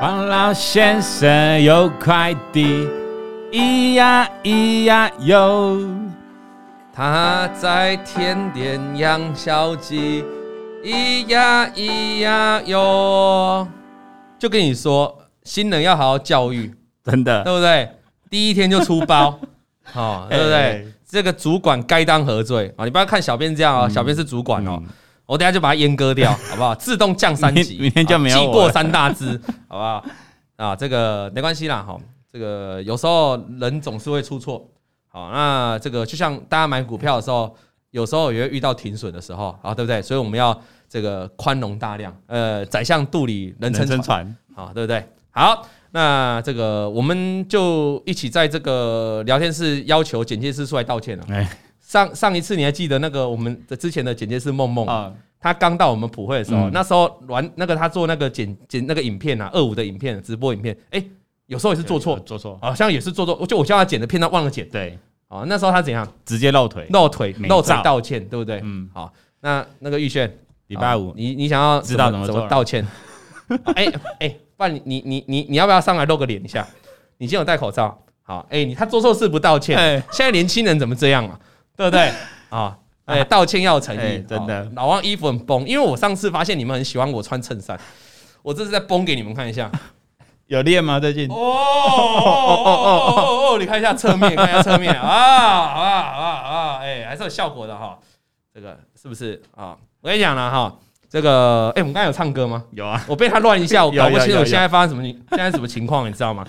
王老先生有块地，咿呀咿呀哟，他在田边养小鸡，咿呀咿呀哟。就跟你说，新人要好好教育，真的，对不对？第一天就出包，哦，对不对？欸、这个主管该当何罪啊？你不要看小编这样哦，嗯、小编是主管哦。嗯我等下就把它阉割掉，好不好？自动降三级，明天就没有。记过三大支，好不好？啊，这个没关系啦，哈，这个有时候人总是会出错，好，那这个就像大家买股票的时候，有时候也会遇到停损的时候，啊，对不对？所以我们要这个宽容大量，呃，宰相肚里能撑船，好，对不对？好，那这个我们就一起在这个聊天室要求剪接师出来道歉了。上上一次你还记得那个我们的之前的剪接师梦梦啊？他刚到我们普惠的时候，那时候玩那个他做那个剪剪那个影片啊，二五的影片直播影片，哎，有时候也是做错，做错，好像也是做错。就我叫他剪的片，他忘了剪。对，哦，那时候他怎样？直接露腿，露腿，露腿道歉，对不对？嗯，好，那那个玉轩，礼拜五，你你想要知道怎么怎么道歉？哎哎，不然你你你你你要不要上来露个脸一下？你今天有戴口罩？好，哎，你他做错事不道歉？现在年轻人怎么这样啊？对不对啊？哎，道歉要有诚意，真的。老王衣服很崩，因为我上次发现你们很喜欢我穿衬衫，我这是在崩给你们看一下。有练吗？最近？哦哦哦哦哦哦！你看一下侧面，看一下侧面啊啊啊啊！哎，还是有效果的哈。这个是不是啊？我跟你讲了哈，这个哎，我们刚才有唱歌吗？有啊。我被他乱一下，我 搞不清楚现在发生什么，现在什么情况，你知道吗？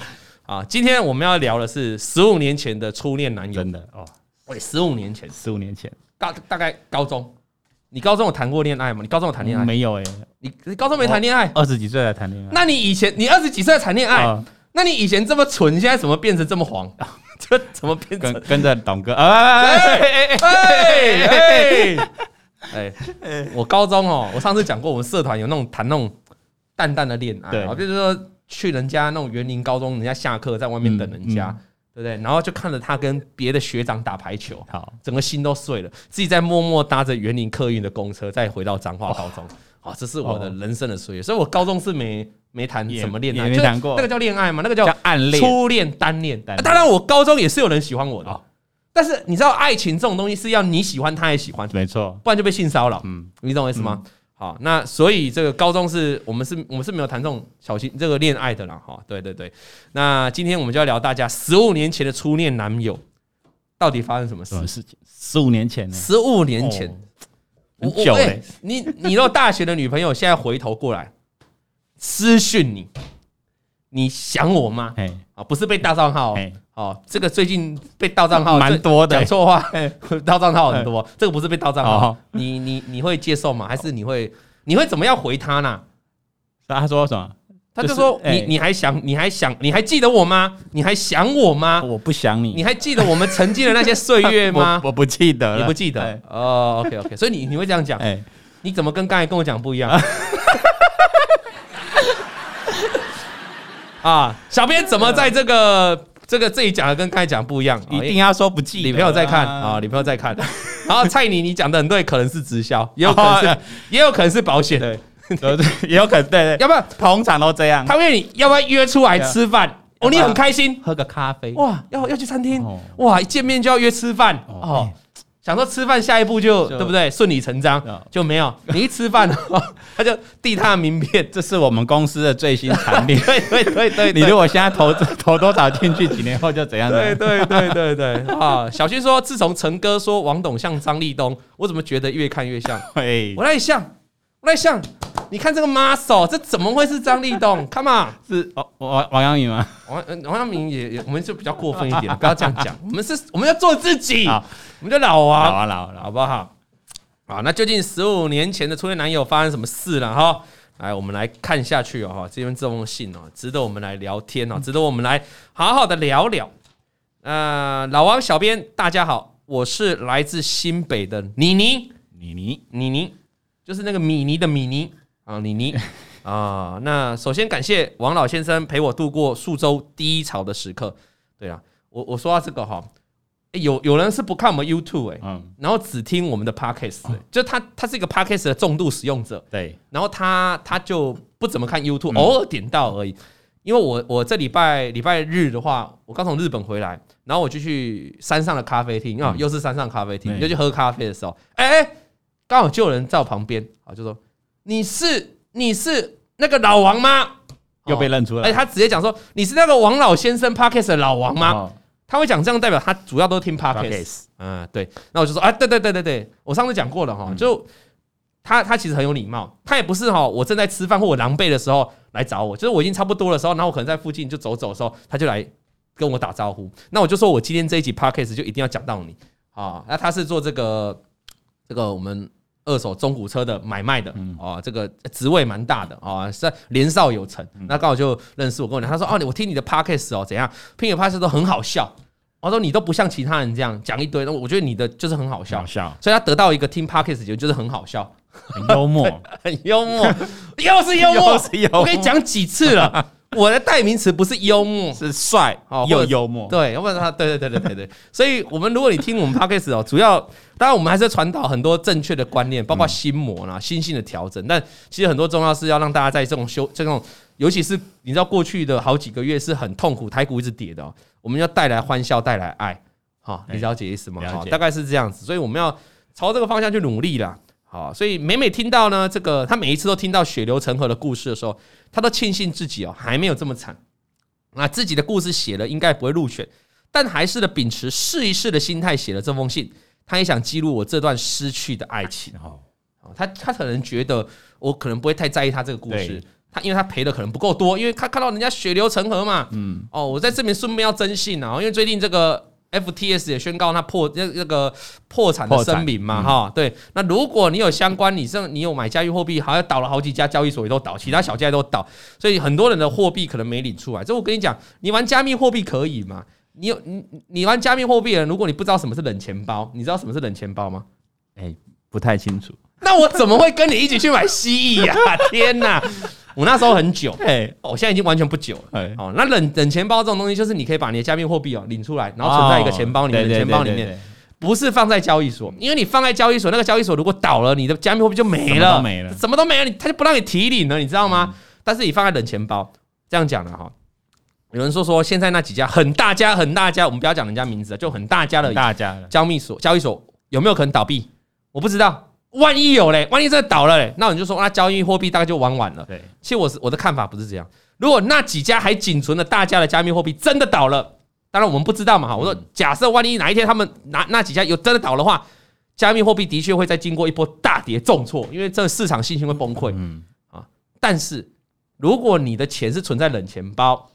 啊，今天我们要聊的是十五年前的初恋男友。真的哦。喂，十五年前，十五年前，大大概高中，你高中有谈过恋爱吗？你高中有谈恋爱？没有哎，你你高中没谈恋爱？二十几岁才谈恋爱？那你以前你二十几岁才谈恋爱？那你以前这么蠢，现在怎么变成这么黄？这怎么变成跟着董哥？哎哎哎哎哎！我高中哦，我上次讲过，我们社团有那种谈那种淡淡的恋爱，对，比如说去人家那种园林高中，人家下课在外面等人家。对不对？然后就看着他跟别的学长打排球，好，整个心都碎了。自己在默默搭着园林客运的公车，再回到彰化高中。好，这是我的人生的岁月。所以我高中是没没谈什么恋爱，没谈过。那个叫恋爱吗？那个叫暗恋、初恋、单恋。当然，我高中也是有人喜欢我的。但是你知道，爱情这种东西是要你喜欢，他也喜欢，没错，不然就被性骚扰。嗯，你懂我意思吗？好，那所以这个高中是我们是我们是没有谈这种小心这个恋爱的啦，哈，对对对。那今天我们就要聊大家十五年前的初恋男友到底发生什么事？事情？十五年前呢？十五年前，很久嘞。你你若大学的女朋友现在回头过来私讯你，你想我吗？啊，不是被大账号。哦，这个最近被盗账号蛮多的，讲错话，盗账号很多。这个不是被盗账号，你你你会接受吗？还是你会你会怎么样回他呢？他说什么？他就说你你还想你还想你还记得我吗？你还想我吗？我不想你。你还记得我们曾经的那些岁月吗？我不记得，你不记得？哦，OK OK，所以你你会这样讲？哎，你怎么跟刚才跟我讲不一样？啊，小编怎么在这个？这个自己讲的跟刚才讲不一样，一定要说不记得。女朋友在看啊，女朋友在看。然后蔡妮，你讲的很对，可能是直销，也有可能是，也有可能是保险，对对对，也 有可能对对。要不然通常都这样？他问你要不要约出来吃饭？哦，你很开心，喝个咖啡。哇，要要去餐厅？哇，一见面就要约吃饭哦。想说吃饭，下一步就对不对？顺理成章就没有。你一吃饭，他就递他的名片，这是我们公司的最新产品。对对对对，你如果现在投投多少进去，几年后就怎样？对对对对对 啊！小新说，自从陈哥说王董像张立东，我怎么觉得越看越像？我那里像，我那里像。你看这个 muscle，这怎么会是张立东？Come on，是王王王阳明吗？王王阳明也也，我们就比较过分一点，不要这样讲。我们是，我们要做自己。我们就老王，老老老，好不好？好，那究竟十五年前的初恋男友发生什么事了？哈，来，我们来看下去哦。哈，这封这封信哦，值得我们来聊天哦，值得我们来好好的聊聊。呃，老王小编，大家好，我是来自新北的妮妮，妮妮，妮妮，就是那个米妮的米妮。啊，妮妮。啊，那首先感谢王老先生陪我度过数周低潮的时刻。对啊，我我说到这个哈，有有人是不看我们 YouTube 哎，嗯，然后只听我们的 Podcast，就他他是一个 Podcast 的重度使用者，对，然后他他就不怎么看 YouTube，偶尔点到而已。因为我我这礼拜礼拜日的话，我刚从日本回来，然后我就去山上的咖啡厅啊，又是山上咖啡厅，就去喝咖啡的时候，哎，刚好就有人在我旁边啊，就说你是你是那个老王吗？又被认出来，哎，他直接讲说你是那个王老先生 Podcast 的老王吗？他会讲这样，代表他主要都听 Parkes。嗯，对。那我就说，啊，对对对对对，我上次讲过了哈，就他他其实很有礼貌，他也不是哈，我正在吃饭或我狼狈的时候。来找我，就是我已经差不多的时候，然后我可能在附近就走走的时候，他就来跟我打招呼。那我就说我今天这一集 Parkes 就一定要讲到你啊。那他是做这个这个我们二手中古车的买卖的啊，这个职位蛮大的啊，是年少有成。那刚好就认识我，跟我讲，他说哦，我听你的 podcast 哦，怎样？听你的 podcast 都很好笑。我说你都不像其他人这样讲一堆，我觉得你的就是很好笑，所以他得到一个听 podcast 就就是很好笑。很幽默，很幽默，又是幽默。我跟你讲几次了，我的代名词不是幽默，是帅哦，又幽默。对，要不然他，对对对对对对。所以，我们如果你听我们 Podcast 哦，主要当然我们还是传导很多正确的观念，包括心魔啦、心性的调整。但其实很多重要是要让大家在这种修这种，尤其是你知道过去的好几个月是很痛苦，台股一直跌的，我们要带来欢笑，带来爱。好，你了解意思吗？好，大概是这样子。所以我们要朝这个方向去努力啦。好，所以每每听到呢，这个他每一次都听到血流成河的故事的时候，他都庆幸自己哦还没有这么惨。那自己的故事写了，应该不会入选，但还是的秉持试一试的心态写了这封信。他也想记录我这段失去的爱情。哦，他他可能觉得我可能不会太在意他这个故事，他因为他赔的可能不够多，因为他看到人家血流成河嘛。嗯。哦，我在这边顺便要征信啊，因为最近这个。FTS 也宣告他破那那个破产的声明嘛，哈，对。那如果你有相关，你这你有买加密货币，好像倒了好几家交易所也都倒，其他小家都倒，所以很多人的货币可能没领出来。这我跟你讲，你玩加密货币可以吗？你有你你玩加密货币的人，如果你不知道什么是冷钱包，你知道什么是冷钱包吗？哎，不太清楚。那我怎么会跟你一起去买蜥蜴呀？天哪！我那时候很久，哎，我现在已经完全不久了。哦，那冷冷钱包这种东西，就是你可以把你的加密货币哦领出来，然后存在一个钱包里面，钱包里面不是放在交易所，因为你放在交易所，那个交易所如果倒了，你的加密货币就没了，没了，什么都没了，你他就不让你提领了，你知道吗？但是你放在冷钱包，这样讲的哈。有人说说现在那几家很大家很大家，我们不要讲人家名字，就很大家的大家交易所交易所有没有可能倒闭？我不知道。万一有嘞，万一真的倒了嘞，那你就说那交易货币大概就玩完了。对，其实我是我的看法不是这样。如果那几家还仅存的大家的加密货币真的倒了，当然我们不知道嘛哈。我说假设万一哪一天他们那那几家有真的倒的话，加密货币的确会再经过一波大跌重挫，因为这个市场信心会崩溃。嗯啊，但是如果你的钱是存在冷钱包，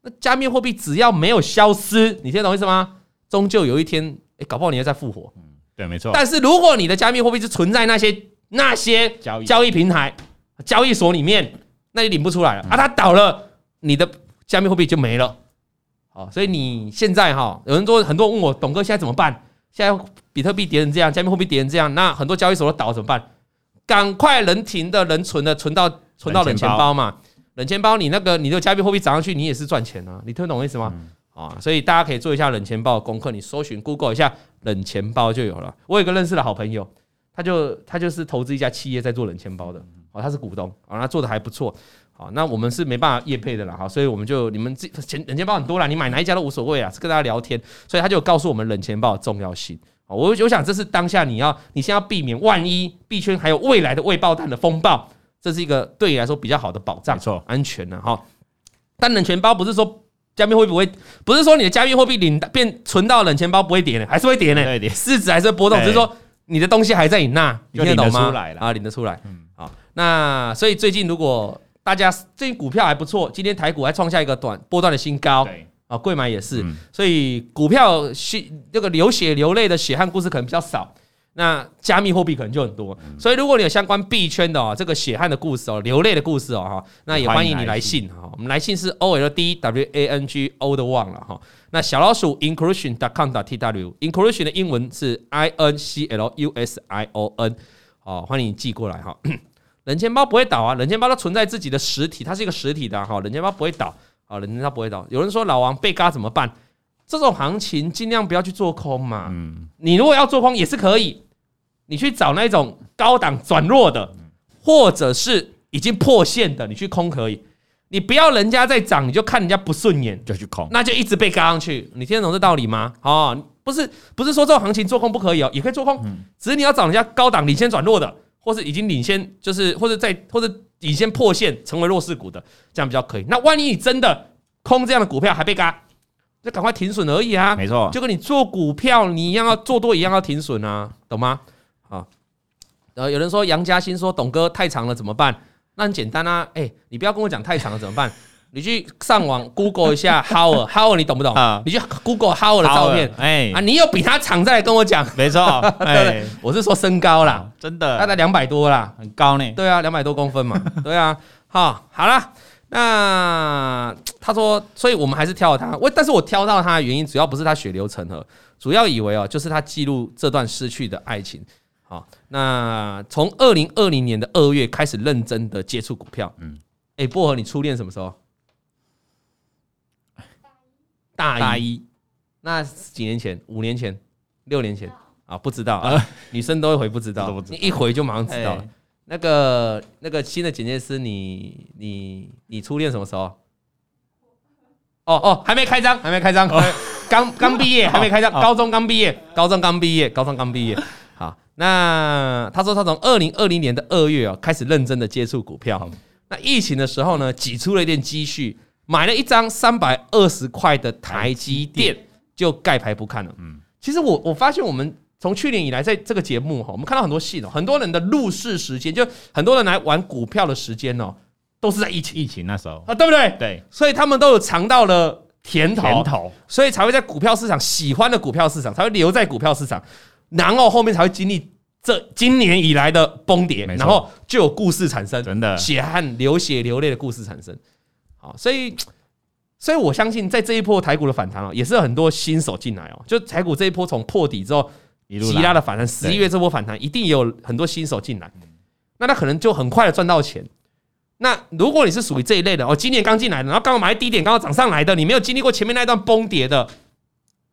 那加密货币只要没有消失，你听懂意思吗？终究有一天，哎，搞不好你会再复活。对，没错。但是如果你的加密货币是存在那些那些交易交易平台、交易所里面，那你领不出来了啊！它倒了，你的加密货币就没了。好，所以你现在哈，有人说很多人问我，董哥现在怎么办？现在比特币跌成这样，加密货币跌成这样，那很多交易所都倒了怎么办？赶快能停的、能存的，存到存到冷钱包嘛。冷钱包，你那个你的加密货币涨上去，你也是赚钱啊。你听懂我意思吗？啊，所以大家可以做一下冷钱包的功课，你搜寻 Google 一下。冷钱包就有了。我有个认识的好朋友，他就他就是投资一家企业在做冷钱包的，哦，他是股东，啊，他做的还不错，好，那我们是没办法业配的啦，哈，所以我们就你们这钱冷钱包很多啦，你买哪一家都无所谓啊，是跟大家聊天，所以他就告诉我们冷钱包的重要性，我我想这是当下你要你先要避免万一币圈还有未来的未爆弹的风暴，这是一个对你来说比较好的保障，没错，安全的哈。但冷钱包不是说。加密货币不会，不是说你的加密货币领变存到冷钱包不会跌呢，还是会跌呢，市值还是会波动，只是说你的东西还在你那，你听得懂吗？啊，领得出来，嗯，好，那所以最近如果大家最近股票还不错，今天台股还创下一个短波段的新高，对，啊，贵买也是，所以股票血这个流血流泪的血汗故事可能比较少。那加密货币可能就很多，所以如果你有相关币圈的哦，这个血汗的故事哦，流泪的故事哦哈，那也欢迎你来信哈。我们来信是 O L D W A N G O 的忘了哈。那小老鼠 inclusion dot com dot T W inclusion 的英文是 I N C L U S I O N 哦，欢迎你寄过来哈。冷钱包不会倒啊，冷钱包它存在自己的实体，它是一个实体的哈。冷钱包不会倒啊，冷钱包不会倒。有人说老王被嘎怎么办？这种行情尽量不要去做空嘛。嗯，你如果要做空也是可以。你去找那种高档转弱的，或者是已经破线的，你去空可以。你不要人家在涨，你就看人家不顺眼就去空，那就一直被嘎上去。你听得懂这道理吗？哦，不是不是说这种行情做空不可以哦，也可以做空，只是你要找人家高档领先转弱的，或是已经领先，就是或者在或者领先破线成为弱势股的，这样比较可以。那万一你真的空这样的股票还被嘎，就赶快停损而已啊。没错，就跟你做股票你一样要做多一样要停损啊，懂吗？好，呃，有人说杨嘉欣说董哥太长了怎么办？那很简单啊，哎、欸，你不要跟我讲太长了怎么办？你去上网 Google 一下 Howard，Howard 你懂不懂？啊，你去 Google Howard 的照片，哎，啊，你有比他长再来跟我讲，没错，哎，我是说身高啦，真的，大概两百多啦，很高呢。对啊，两百多公分嘛，对啊，好，好了，那 他说，所以我们还是挑了他，我，但是我挑到他的原因，主要不是他血流成河，主要以为哦，就是他记录这段失去的爱情。好，那从二零二零年的二月开始认真的接触股票。嗯，哎，薄荷，你初恋什么时候？大一。大一。那几年前？五年前？六年前？啊，不知道啊。女生都会回不知道，你一回就马上知道了。那个那个新的剪接师，你你你初恋什么时候？哦哦，还没开张，还没开张，刚刚毕业，还没开张，高中刚毕业，高中刚毕业，高中刚毕业。那他说他从二零二零年的二月啊开始认真的接触股票，那疫情的时候呢，挤出了一点积蓄，买了一张三百二十块的台积电，就盖牌不看了。嗯，其实我我发现我们从去年以来在这个节目哈，我们看到很多戏哦，很多人的入市时间，就很多人来玩股票的时间哦，都是在疫情疫情那时候。啊，对不对？对，所以他们都有尝到了甜头，甜头，所以才会在股票市场喜欢的股票市场才会留在股票市场。然后后面才会经历这今年以来的崩跌，然后就有故事产生，真的血汗流血流泪的故事产生。好，所以所以我相信在这一波台股的反弹哦，也是有很多新手进来哦。就台股这一波从破底之后一路急拉的反弹，十一月这波反弹一定也有很多新手进来，那他可能就很快的赚到钱。那如果你是属于这一类的哦，今年刚进来的，然后刚好买低点，刚好涨上来的，你没有经历过前面那段崩跌的，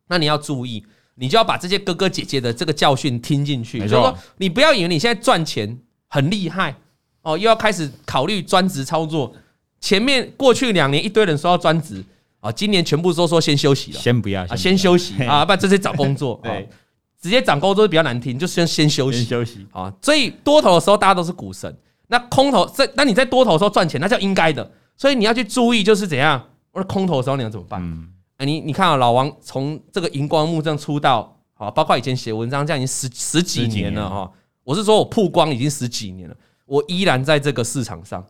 那你要注意。你就要把这些哥哥姐姐的这个教训听进去，就是说，你不要以为你现在赚钱很厉害哦，又要开始考虑专职操作。前面过去两年一堆人说要专职啊，今年全部都说先休息了，先不要啊，先休息啊，不然直接找工作。对，直接找工作比较难听，就先先休息休息啊。所以多头的时候大家都是股神，那空头在那你在多头的时候赚钱，那叫应该的。所以你要去注意，就是怎样，我说空头的时候你要怎么办？你你看啊，老王从这个荧光幕这样出道，好，包括以前写文章，这样已经十十几年了哈。我是说我曝光已经十几年了，我依然在这个市场上，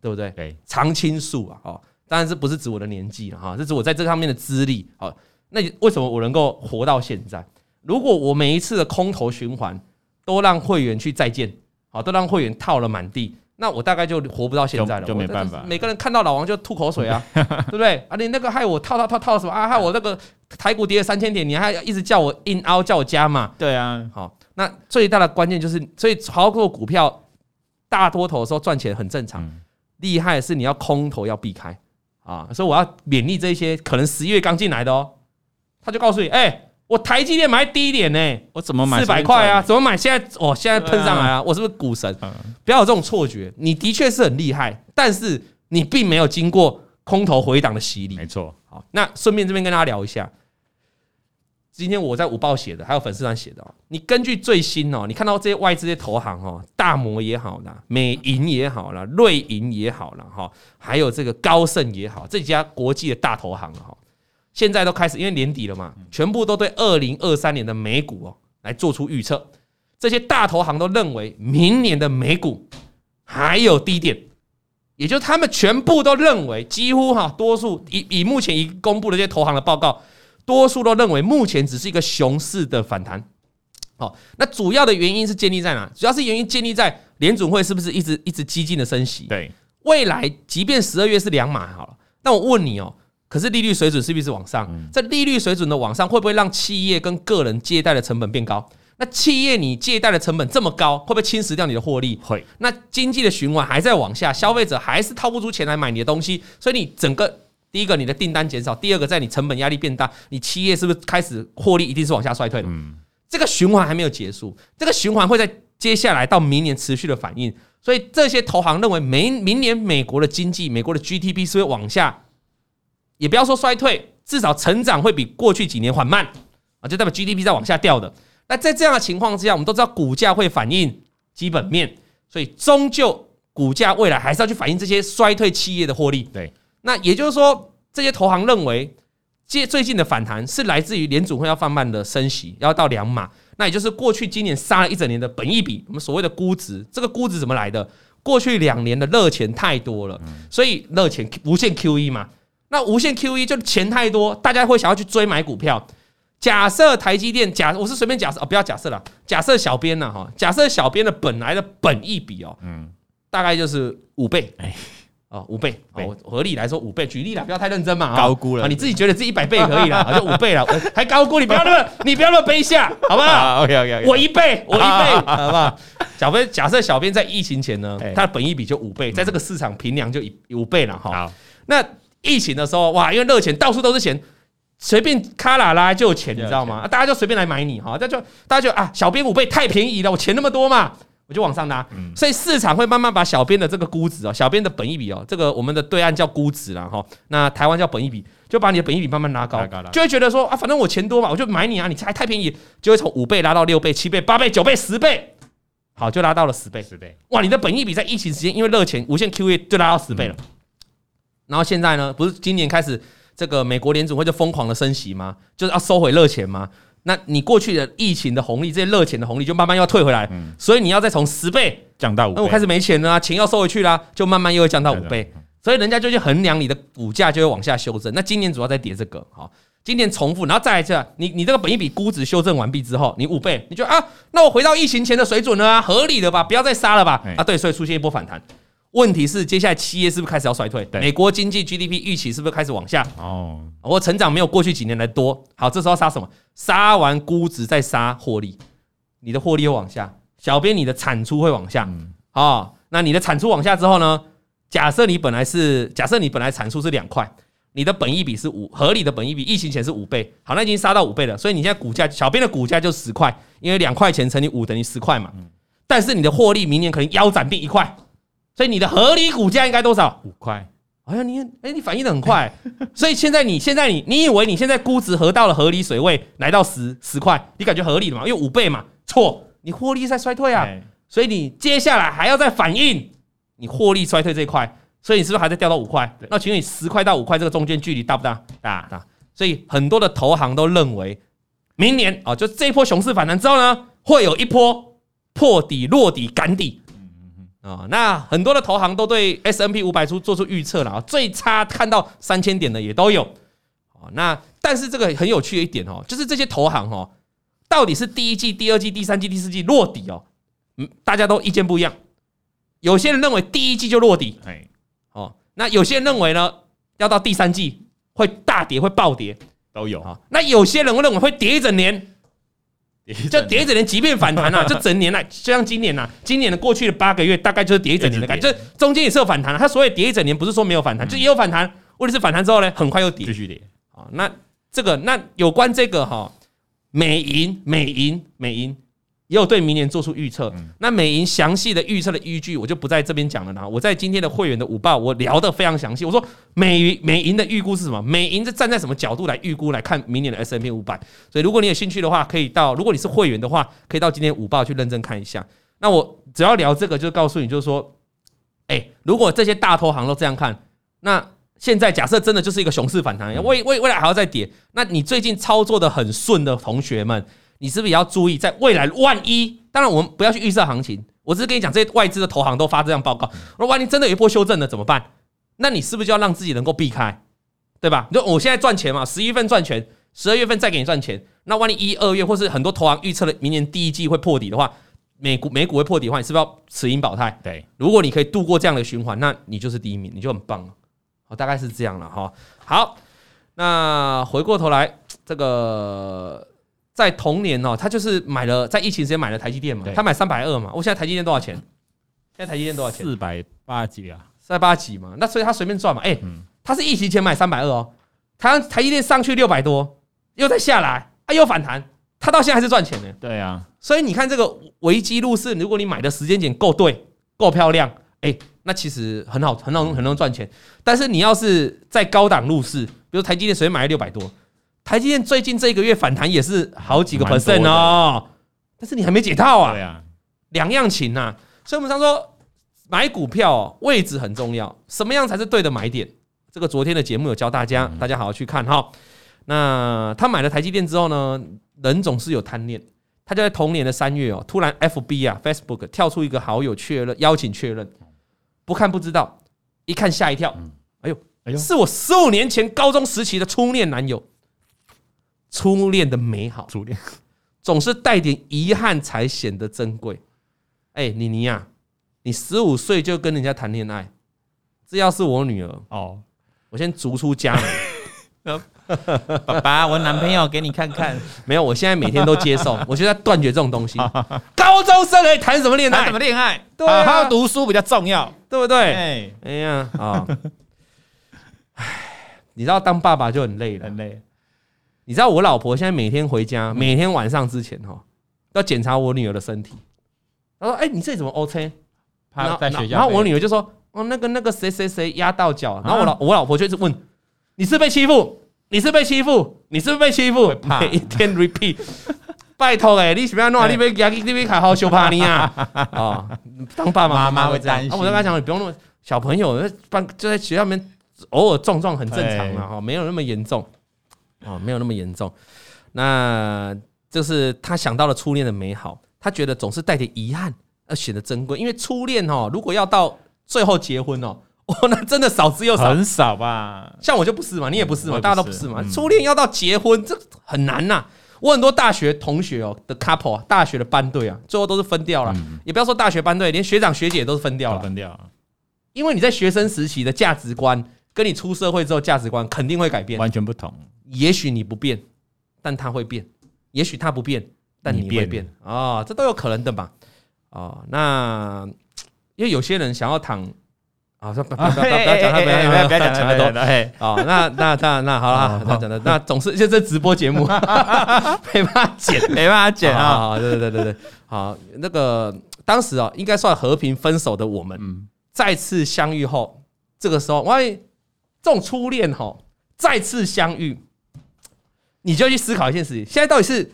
对不对？对，常青树啊，哦，当然这不是指我的年纪了哈，是指我在这上面的资历。好，那为什么我能够活到现在？如果我每一次的空头循环都让会员去再见，好，都让会员套了满地。那我大概就活不到现在了，就没办法。每个人看到老王就吐口水啊，对不对？啊，你那个害我套套套套什么啊？害我那个台股跌了三千点，你还要一直叫我 in out 叫我加嘛？对啊，好，那最大的关键就是，所以炒作股票大多头的时候赚钱很正常，厉害的是你要空头要避开啊，所以我要勉励这些可能十一月刚进来的哦，他就告诉你，哎。我台积电买低一点呢，我怎么买四百块啊？怎么买？现在哦，现在喷上来啊！我是不是股神？不要有这种错觉，你的确是很厉害，但是你并没有经过空头回档的洗礼。没错。好，那顺便这边跟大家聊一下，今天我在五报写的，还有粉丝团写的，你根据最新哦，你看到这些外资的投行哦，大摩也好啦，美银也好啦，瑞银也好啦，哈，还有这个高盛也好，这几家国际的大投行哈。现在都开始，因为年底了嘛，全部都对二零二三年的美股哦来做出预测。这些大投行都认为，明年的美股还有低点，也就是他们全部都认为，几乎哈多数以以目前已公布的这些投行的报告，多数都认为目前只是一个熊市的反弹。好，那主要的原因是建立在哪？主要是原因建立在联准会是不是一直一直激进的升息？对，未来即便十二月是两码好了，那我问你哦。可是利率水准是不是往上？在利率水准的往上，会不会让企业跟个人借贷的成本变高？那企业你借贷的成本这么高，会不会侵蚀掉你的获利？会。那经济的循环还在往下，消费者还是掏不出钱来买你的东西，所以你整个第一个你的订单减少，第二个在你成本压力变大，你企业是不是开始获利一定是往下衰退的？嗯。这个循环还没有结束，这个循环会在。接下来到明年持续的反应。所以这些投行认为，明明年美国的经济，美国的 GDP 是会往下，也不要说衰退，至少成长会比过去几年缓慢啊，就代表 GDP 在往下掉的。那在这样的情况之下，我们都知道股价会反映基本面，所以终究股价未来还是要去反映这些衰退企业的获利。对，那也就是说，这些投行认为，最最近的反弹是来自于联储会要放慢的升息，要到两码。那也就是过去今年杀了一整年的本益比，我们所谓的估值，这个估值怎么来的？过去两年的热钱太多了，所以热钱无限 QE 嘛。那无限 QE 就钱太多，大家会想要去追买股票。假设台积电，假我是随便假设哦，不要假设了，假设小编呢哈，假设小编的本来的本益比哦，嗯，大概就是五倍。哦，五倍，哦，合理来说五倍。举例啦，不要太认真嘛，高估了啊！你自己觉得自己一百倍可以了，就五倍了，还高估？你不要那么，你不要那么卑下，好不好？OK OK，我一倍，我一倍，好不好？小编假设小编在疫情前呢，他的本益比就五倍，在这个市场平量就五倍了哈。那疫情的时候哇，因为热钱到处都是钱，随便卡拉拉就有钱，你知道吗？大家就随便来买你哈，大家就大家就啊，小编五倍太便宜了，我钱那么多嘛。我就往上拉，所以市场会慢慢把小编的这个估值哦，小编的本益比哦，这个我们的对岸叫估值啦哈，那台湾叫本益比，就把你的本益比慢慢拉高，就会觉得说啊，反正我钱多嘛，我就买你啊，你才太便宜，就会从五倍拉到六倍、七倍、八倍、九倍、十倍，好，就拉到了十倍，十倍，哇，你的本益比在疫情时间因为热钱无限 QE 就拉到十倍了，然后现在呢，不是今年开始这个美国联准会就疯狂的升息吗？就是要收回热钱吗？那你过去的疫情的红利，这些热钱的红利就慢慢要退回来，所以你要再从十倍降到五倍，那我开始没钱了啊，钱要收回去啦，就慢慢又会降到五倍，所以人家就去衡量你的股价就会往下修正。那今年主要在跌这个，好，今年重复，然后再来一次，你你这个本一比估值修正完毕之后，你五倍，你就啊，那我回到疫情前的水准了啊，合理的吧，不要再杀了吧，啊，对，所以出现一波反弹。问题是，接下来企业是不是开始要衰退？美国经济 GDP 预期是不是开始往下？哦，我成长没有过去几年来多。好，这时候杀什么？杀完估值再杀获利，你的获利会往下。小编，你的产出会往下。嗯哦，那你的产出往下之后呢？假设你本来是，假设你本来产出是两块，你的本益比是五，合理的本益比，疫情前是五倍。好，那已经杀到五倍了，所以你现在股价，小编的股价就十块，因为两块钱乘以五等于十块嘛。但是你的获利明年可能腰斩变一块。所以你的合理股价应该多少？五块。哎呀，你哎，你反应的很快。所以现在你现在你你以为你现在估值合到了合理水位，来到十十块，你感觉合理的嘛？因为五倍嘛，错，你获利在衰退啊。所以你接下来还要再反应你获利衰退这一块，所以你是不是还在掉到五块？那请问你十块到五块这个中间距离大不大？大大。所以很多的投行都认为，明年啊，就这一波熊市反弹之后呢，会有一波破底、落底、赶底。啊，那很多的投行都对 S&P 五百出做出预测了啊，最差看到三千点的也都有啊。那但是这个很有趣的一点哦，就是这些投行哦，到底是第一季、第二季、第三季、第四季落底哦，嗯，大家都意见不一样。有些人认为第一季就落底，哎，哦，那有些人认为呢，要到第三季会大跌、会暴跌，都有啊。那有些人会认为会跌一整年。就跌一整年，即便反弹了，就整年来，就像今年呐，今年的过去的八个月，大概就是跌一整年的感觉。就中间也是有反弹了，它所谓跌一整年，不是说没有反弹，就也有反弹。问题是反弹之后呢，很快又跌，继续跌啊。那这个，那有关这个哈，美银，美银，美银。也有对明年做出预测，那美银详细的预测的依据我就不在这边讲了啦。我在今天的会员的午报我聊得非常详细。我说美美银的预估是什么？美银是站在什么角度来预估来看明年的 S&P 五百？所以如果你有兴趣的话，可以到如果你是会员的话，可以到今天午报去认真看一下。那我只要聊这个，就告诉你，就是说，哎，如果这些大投行都这样看，那现在假设真的就是一个熊市反弹，未未未来还要再跌，那你最近操作的很顺的同学们。你是不是也要注意，在未来万一？当然，我们不要去预测行情。我只是跟你讲，这些外资的投行都发这样报告。那万一真的有一波修正了怎么办？那你是不是就要让自己能够避开，对吧？你说我现在赚钱嘛，十一月份赚钱，十二月份再给你赚钱。那万一一二月或是很多投行预测了明年第一季会破底的话，美股美股会破底的话，你是不是要持盈保泰？对，如果你可以度过这样的循环，那你就是第一名，你就很棒了。好，大概是这样了哈。好，那回过头来这个。在同年哦，他就是买了在疫情时间买了台积电嘛，他买三百二嘛。我现在台积电多少钱？现在台积电多少钱？四百八几啊，四百八几嘛。那所以他随便赚嘛。哎，他是疫情前买三百二哦，他台积电上去六百多，又再下来，啊又反弹，他到现在还是赚钱的。对啊，所以你看这个危机入市，如果你买的时间点够对、够漂亮，哎、欸，那其实很好，很好，很能赚钱。但是你要是在高档入市，比如台积电随便买了六百多，台积电最近这一个月反弹也是好几个 percent 哦，但是你还没解套啊。对啊，两样情呐、啊。所以我们常说买股票位置很重要，什么样才是对的买点？这个昨天的节目有教大家，大家好好去看哈。那他买了台积电之后呢，人总是有贪念，他就在同年的三月哦，突然 FB 啊 Facebook 跳出一个好友确认邀请确认，不看不知道，一看吓一跳，哎呦哎呦，是我十五年前高中时期的初恋男友，初恋的美好，初恋总是带点遗憾才显得珍贵。哎，妮妮呀，你十五岁就跟人家谈恋爱，这要是我女儿哦。我先逐出家门，爸爸，我男朋友给你看看。没有，我现在每天都接受，我现在断绝这种东西。高中生可以谈什么恋爱？什么恋爱？对啊，好好读书比较重要，对不对？哎，哎呀啊！哎，你知道当爸爸就很累了，很累。你知道我老婆现在每天回家，每天晚上之前哈，要检查我女儿的身体。她说：“哎，你这里怎么 OK？” 她在学校，然后我女儿就说。哦，那个那个谁谁谁压到脚，然后我老我老婆就一直问，你是被欺负？你是被欺负？你是被欺负？每一天 repeat，拜托哎，你什么要弄啊？你别压，你别好好羞怕你啊！哦，当爸爸妈妈会担心。我跟他讲，你不用那么小朋友，办就在学校里面偶尔撞撞很正常嘛，哈，没有那么严重，哦，没有那么严重。那就是他想到了初恋的美好，他觉得总是带点遗憾而显得珍贵，因为初恋哦，如果要到最后结婚哦，哦，那真的少之又少，很少吧？像我就不是嘛，你也不是嘛，大家都不是嘛。初恋要到结婚，这很难呐。我很多大学同学哦的 couple，大学的班队啊，最后都是分掉了。也不要说大学班队，连学长学姐都是分掉了，分掉了。因为你在学生时期的价值观，跟你出社会之后价值观肯定会改变，完全不同。也许你不变，但他会变；也许他不变，但你会变啊，这都有可能的嘛。哦，那。因为有些人想要躺啊，不要不要不要讲他，不要不要讲太多。哦，那那那那好了，他讲的那总是就这直播节目，没办法剪，没办法剪啊。对对对对对，好，那个当时啊，应该算和平分手的我们，再次相遇后，这个时候，万一这种初恋哈，再次相遇，你就去思考一件事情：现在到底是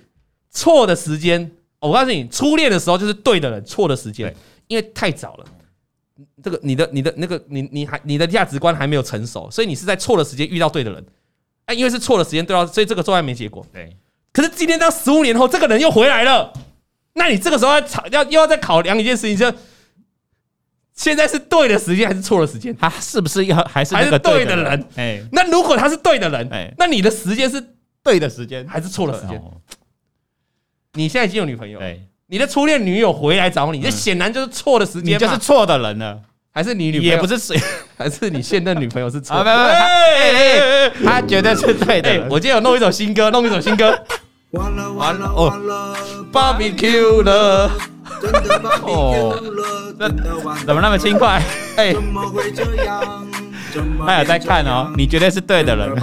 错的时间？我告诉你，初恋的时候就是对的人，错的时间。因为太早了，这个你的你的那个你你还你的价值观还没有成熟，所以你是在错的时间遇到对的人，哎，因为是错的时间对到，所以这个做爱没结果。对，可是今天到十五年后，这个人又回来了，那你这个时候要考要又要再考量一件事情，就现在是对的时间还是错的时间？他是不是要还是还是对的人？哎，那如果他是对的人，哎，那你的时间是对的时间还是错的时间？你现在已经有女朋友。你的初恋女友回来找你，这显然就是错的时间，你就是错的人了，还是你女朋友也不是谁，还是你现任女朋友是错？的？他绝对是对的。我今天有弄一首新歌，弄一首新歌。完了完了哦，Barbecue 了，哦，那怎么那么轻快？哎，他有在看哦，你绝对是对的人。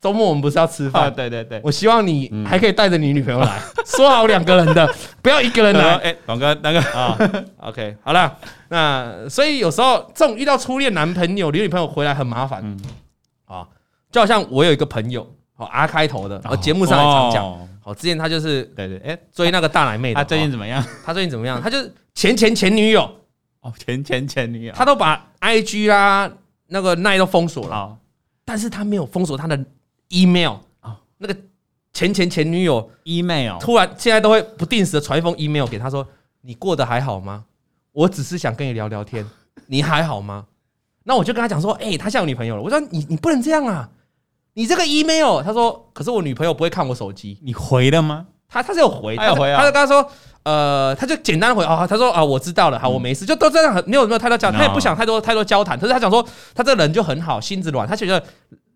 周末我们不是要吃饭？对对对，我希望你还可以带着你女朋友来，说好两个人的，不要一个人来。哎，董哥，那个啊，OK，好了，那所以有时候这种遇到初恋男朋友、女女朋友回来很麻烦，啊，就好像我有一个朋友，哦，R 开头的，我节目上也常讲，好，之前他就是对对，哎，追那个大奶妹，他最近怎么样？他最近怎么样？他就是前前前女友，哦，前前前女友，他都把 IG 啦那个奈都封锁了，但是他没有封锁他的。email 啊，那个前前前女友 email 突然现在都会不定时的传一封 email 给他说，你过得还好吗？我只是想跟你聊聊天，你还好吗？那我就跟他讲说，哎，他现在有女朋友了。我说你你不能这样啊，你这个 email，他说，可是我女朋友不会看我手机，你回了吗？他他是有回，他有回啊，他就跟他说，呃，他就简单回啊，他说啊，我知道了，好，我没事，就都这样，很没有没有太多交，他也不想太多太多交谈，可是他讲说，他这个人就很好，心子软，他觉得。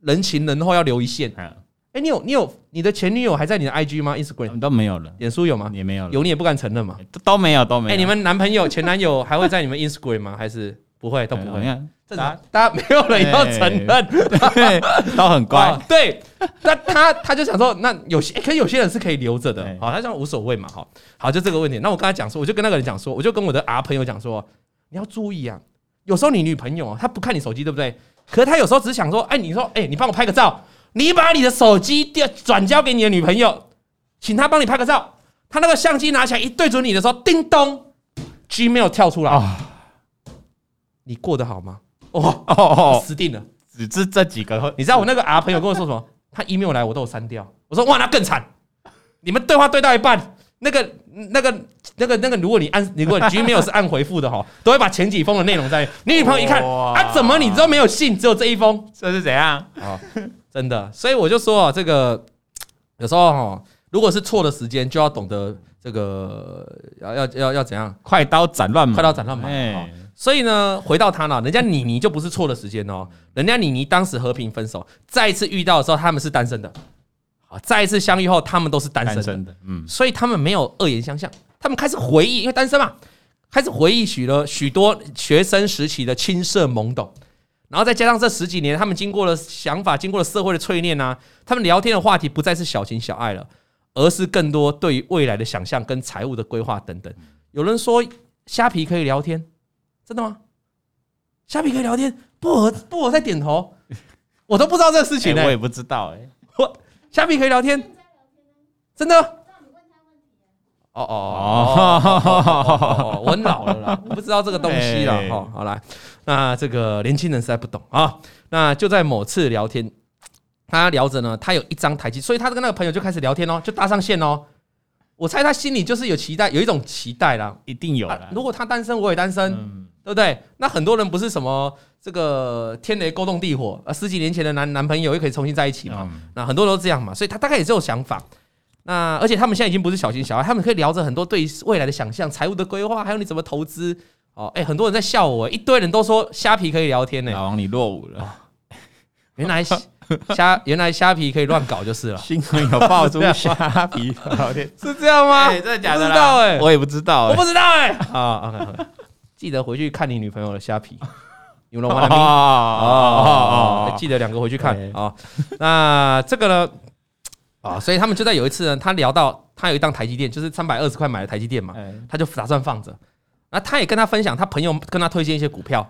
人情人后要留一线。哎，你有你有你的前女友还在你的 IG 吗？Instagram 都没有了，脸书有吗？也没有了，有你也不敢承认嘛？都没有都没有。哎，你们男朋友前男友还会在你们 Instagram 吗？还是不会都不会？正常，大家没有人要承认，都很乖。对，那他他就想说，那有些可有些人是可以留着的，好，他讲无所谓嘛，好，好就这个问题。那我刚才讲说，我就跟那个人讲说，我就跟我的 R 朋友讲说，你要注意啊，有时候你女朋友她不看你手机，对不对？可是她有时候只是想说，哎，你说，哎，你帮我拍个照，你把你的手机调转交给你的女朋友，请她帮你拍个照。她那个相机拿起来一对准你的时候，叮咚，Gmail 跳出来，你过得好吗？哦哦哦，死定了！只是这几个，你知道我那个啊朋友跟我说什么？他 email 来我都有删掉。我说哇，那更惨！你们对话对到一半，那个、那个、那个、那个，如果你按，如果 Gmail 是按回复的哈，都会把前几封的内容在。你女朋友一看啊，怎么你都没有信，只有这一封？这是怎样？啊，真的。所以我就说啊，这个有时候哈，如果是错的时间，就要懂得这个要要要要怎样？快刀斩乱麻，快刀斩乱麻。哎。所以呢，回到他呢，人家妮妮就不是错的时间哦。人家妮妮当时和平分手，再一次遇到的时候，他们是单身的。好，再一次相遇后，他们都是单身的。嗯，所以他们没有恶言相向，他们开始回忆，因为单身嘛，开始回忆许了许多学生时期的青涩懵懂。然后再加上这十几年，他们经过了想法，经过了社会的淬炼啊，他们聊天的话题不再是小情小爱了，而是更多对于未来的想象跟财务的规划等等。有人说虾皮可以聊天。真的吗？虾皮可以聊天，薄荷薄荷在点头，我都不知道这个事情呢、欸。我也不知道哎、欸，我虾皮可以聊天，真的？哦哦哦，我很老了啦，我不知道这个东西了。好，好来，那这个年轻人实在不懂啊。那就在某次聊天，他聊着呢，他有一张台机，所以他跟那个朋友就开始聊天哦，就搭上线哦。我猜他心里就是有期待，有一种期待啦，一定有、啊。如果他单身，我也单身。嗯对不对？那很多人不是什么这个天雷勾动地火啊，十几年前的男男朋友又可以重新在一起嘛？嗯、那很多都这样嘛，所以他大概也是有想法。那而且他们现在已经不是小情小爱，他们可以聊着很多对未来的想象、财务的规划，还有你怎么投资。哦，哎，很多人在笑我，一堆人都说虾皮可以聊天呢。老王，你落伍了。哦、原来虾原来虾皮可以乱搞就是了。新闻有爆出虾皮聊天 是这样吗？真的假的啦？哎，我也不知道，我不知道哎。啊，OK。记得回去看你女朋友的虾皮，有了吗？哦，记得两个回去看啊。那这个呢？啊，所以他们就在有一次呢，他聊到他有一档台积电，就是三百二十块买的台积电嘛，他就打算放着。那他也跟他分享，他朋友跟他推荐一些股票，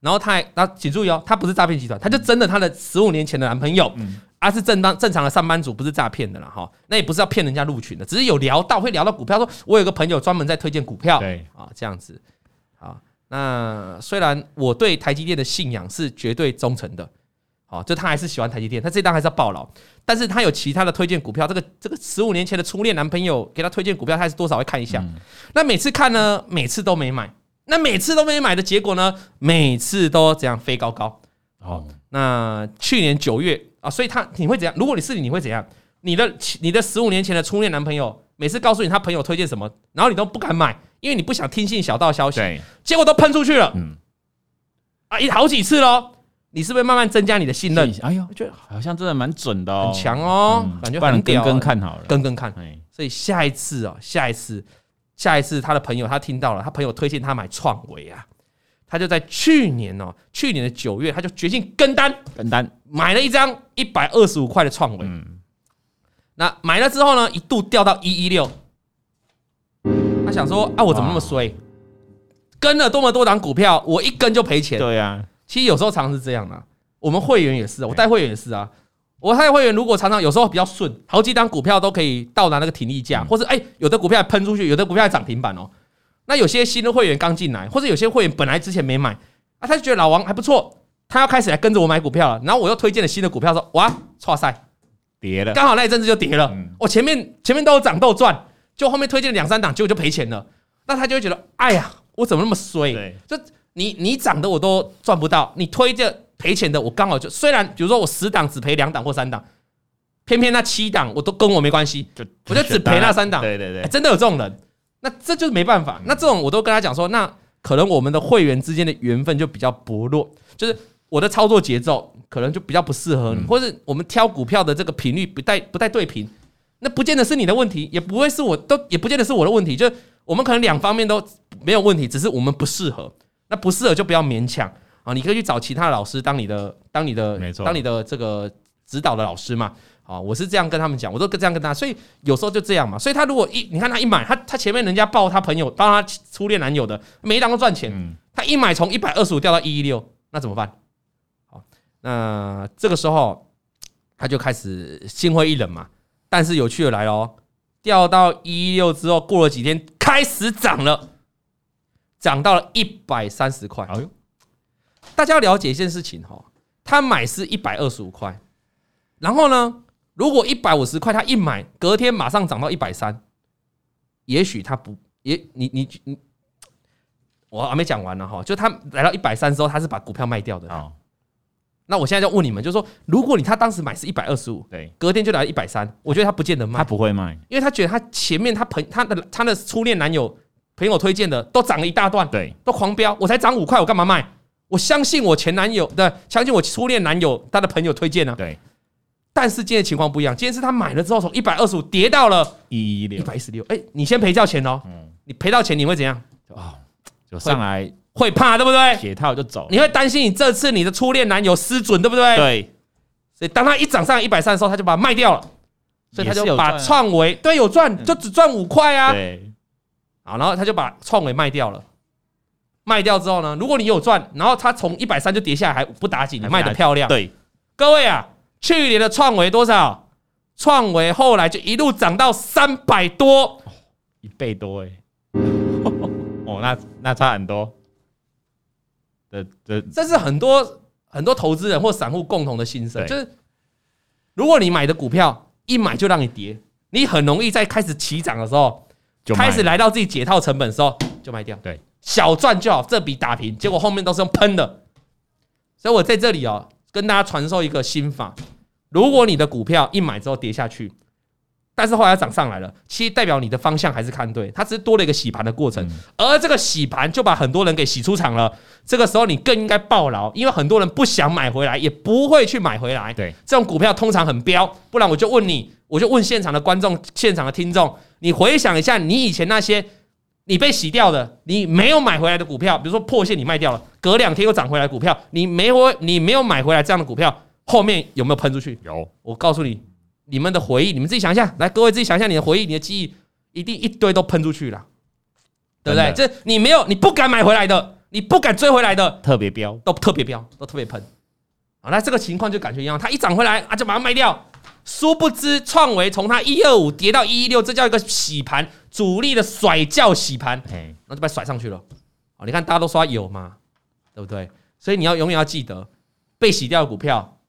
然后他还，那请注意哦，他不是诈骗集团，他就真的他的十五年前的男朋友，他是正当正常的上班族，不是诈骗的了哈。那也不是要骗人家入群的，只是有聊到会聊到股票，说我有个朋友专门在推荐股票，对啊，这样子。啊，那虽然我对台积电的信仰是绝对忠诚的，好，就他还是喜欢台积电，他这单还是要抱牢。但是他有其他的推荐股票，这个这个十五年前的初恋男朋友给他推荐股票，他还是多少会看一下。那每次看呢，每次都没买，那每次都没买的结果呢，每次都这样飞高高。好，那去年九月啊，所以他你会怎样？如果你是你，你会怎样？你的你的十五年前的初恋男朋友每次告诉你他朋友推荐什么，然后你都不敢买。因为你不想听信小道消息，结果都喷出去了，嗯，啊，一好几次喽，你是不是慢慢增加你的信任？哎呦，我觉得好像真的蛮准的，很强哦，感觉很屌，跟跟看好了，跟跟看，所以下一次哦，下一次，下一次，他的朋友他听到了，他朋友推荐他买创维啊，他就在去年哦，去年的九月，他就决定跟单，跟单。买了一张一百二十五块的创维，嗯，那买了之后呢，一度掉到一一六。他想说啊，我怎么那么衰？跟了多么多档股票，我一跟就赔钱。对呀，其实有时候常常是这样的。我们会员也是，我带会员也是啊。我带会员如果常常有时候比较顺，好几档股票都可以到达那个停利价，或者哎，有的股票喷出去，有的股票涨停板哦。那有些新的会员刚进来，或者有些会员本来之前没买啊，他就觉得老王还不错，他要开始来跟着我买股票了。然后我又推荐了新的股票，说哇，剉赛跌了，刚好那一阵子就跌了。我前面前面都有涨都有赚。就后面推荐两三档，结果就赔钱了，那他就会觉得，哎呀，我怎么那么衰？对，就你你涨的我都赚不到，你推荐赔钱的我刚好就，虽然比如说我十档只赔两档或三档，偏偏那七档我都跟我没关系，就我就只赔那三档。对对对，真的有这种人，那这就是没办法。那这种我都跟他讲说，那可能我们的会员之间的缘分就比较薄弱，就是我的操作节奏可能就比较不适合你，或者我们挑股票的这个频率不带不带对频。那不见得是你的问题，也不会是我都，也不见得是我的问题。就我们可能两方面都没有问题，只是我们不适合。那不适合就不要勉强。啊，你可以去找其他的老师当你的当你的当你的这个指导的老师嘛。啊，我是这样跟他们讲，我都这样跟他，所以有时候就这样嘛。所以他如果一你看他一买，他他前面人家抱他朋友帮他初恋男友的，每一档都赚钱，嗯，他一买从一百二十五掉到一一六，那怎么办？好，那这个时候他就开始心灰意冷嘛。但是有趣的来了，掉到一一六之后，过了几天开始涨了，涨到了一百三十块。哎呦，大家要了解一件事情哈，他买是一百二十五块，然后呢？如果一百五十块，他一买，隔天马上涨到一百三，也许他不也你你你，我还没讲完呢哈，就他来到一百三之后，他是把股票卖掉的。哦，那我现在就问你们，就是说，如果你他当时买是一百二十五，对，隔天就来一百三，我觉得他不见得卖，他不会卖，因为他觉得他前面他朋他的他的初恋男友朋友推荐的都涨了一大段，对，都狂飙，我才涨五块，我干嘛卖？我相信我前男友的，相信我初恋男友他的朋友推荐呢，对。但是今天情况不一样，今天是他买了之后从一百二十五跌到了一一六。一百一十六，哎，你先赔掉钱哦，嗯，你赔到钱你会怎样？哦，就上来会，怕对不对？解套就走，你会担心你这次你的初恋男友失准对不对？对，所以当他一涨上一百三的时候，他就把它卖掉了，所以他就把创维对有赚，就只赚五块啊，对，好，然后他就把创维卖掉了，卖掉之后呢，如果你有赚，然后他从一百三就跌下来还不打紧，你卖的漂亮，对，各位啊。去年的创维多少？创维后来就一路涨到三百多，一倍多哎！哦，那那差很多。这这这是很多很多投资人或散户共同的心声，就是如果你买的股票一买就让你跌，你很容易在开始起涨的时候，开始来到自己解套成本的时候就卖掉。对，小赚就好，这笔打平，结果后面都是用喷的。所以我在这里哦。跟大家传授一个心法：如果你的股票一买之后跌下去，但是后来涨上来了，其实代表你的方向还是看对，它只是多了一个洗盘的过程，而这个洗盘就把很多人给洗出场了。这个时候你更应该抱牢，因为很多人不想买回来，也不会去买回来。对，这种股票通常很飙，不然我就问你，我就问现场的观众、现场的听众，你回想一下，你以前那些。你被洗掉的，你没有买回来的股票，比如说破线你卖掉了，隔两天又涨回来股票，你没回，你没有买回来这样的股票，后面有没有喷出去？有，我告诉你，你们的回忆，你们自己想一下，来，各位自己想一下，你的回忆，你的记忆，一定一堆都喷出去了，对不对？这你没有，你不敢买回来的，你不敢追回来的，特别飙，都特别飙，都特别喷。好，那这个情况就感觉一样，它一涨回来啊，就把它卖掉。殊不知，创维从它一二五跌到一一六，这叫一个洗盘，主力的甩轿洗盘，那就把它甩上去了。哦，你看大家都说有嘛，对不对？所以你要永远要记得，被洗掉的股票，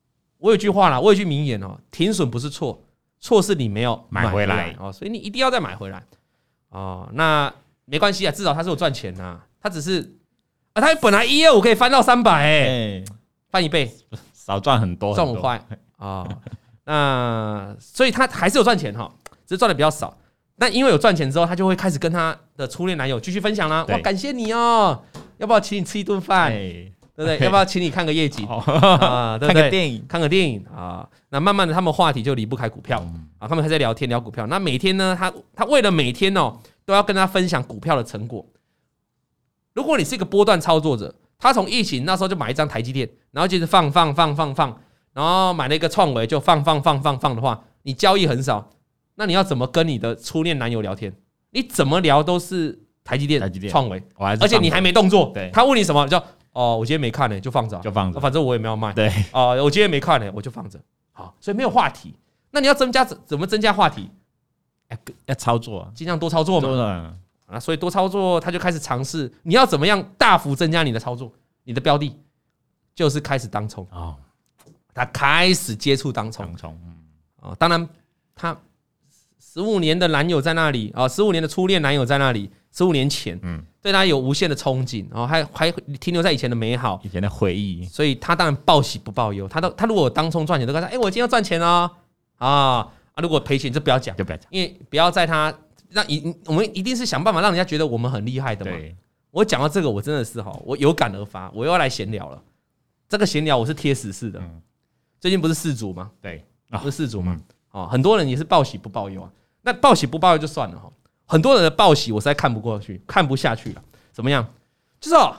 我有句话啦，我有句名言哦，停损不是错，错是你没有买回来哦，所以你一定要再买回来哦。那没关系啊，至少他是有赚钱呐，他只是啊，他本来一二五可以翻到三百，哎，翻一倍，少赚很多，赚五块啊。那所以他还是有赚钱哈，只是赚的比较少。那因为有赚钱之后，他就会开始跟他的初恋男友继续分享啦。哇，感谢你哦，要不要请你吃一顿饭？对不对？要不要请你看个夜景啊？看个电影，看个电影啊。那慢慢的，他们话题就离不开股票啊。他们还在聊天聊股票。那每天呢，他他为了每天哦，都要跟他分享股票的成果。如果你是一个波段操作者，他从疫情那时候就买一张台积电，然后就是放放放放放。然后买了一个创维，就放放放放放的话，你交易很少，那你要怎么跟你的初恋男友聊天？你怎么聊都是台积电、台积电、创维，而且你还没动作。对，他问你什么，你就哦，我今天没看呢，就放着，就放着，反正我也没有卖。对，哦，我今天没看呢，我就放着。好，所以没有话题。那你要增加怎怎么增加话题？要要操作，尽量多操作嘛。啊，所以多操作，他就开始尝试。你要怎么样大幅增加你的操作？你的标的就是开始当冲啊。他开始接触当冲，啊，当然，他十五年的男友在那里啊，十五年的初恋男友在那里，十五年前，嗯，对他有无限的憧憬，然后还还停留在以前的美好，以前的回忆，所以他当然报喜不报忧。他都他如果当冲赚钱，都跟他说，哎，我今天要赚钱哦，啊啊，如果赔钱就不要讲，就不要讲，因为不要在他让一我们一定是想办法让人家觉得我们很厉害的嘛。我讲到这个，我真的是哈，我有感而发，我又要来闲聊了。这个闲聊我是贴实式的。最近不是世足吗？对，不是世足吗？哦，很多人也是报喜不报忧啊。那报喜不报忧就算了哈，很多人的报喜我实在看不过去，看不下去了。怎么样？就是哦，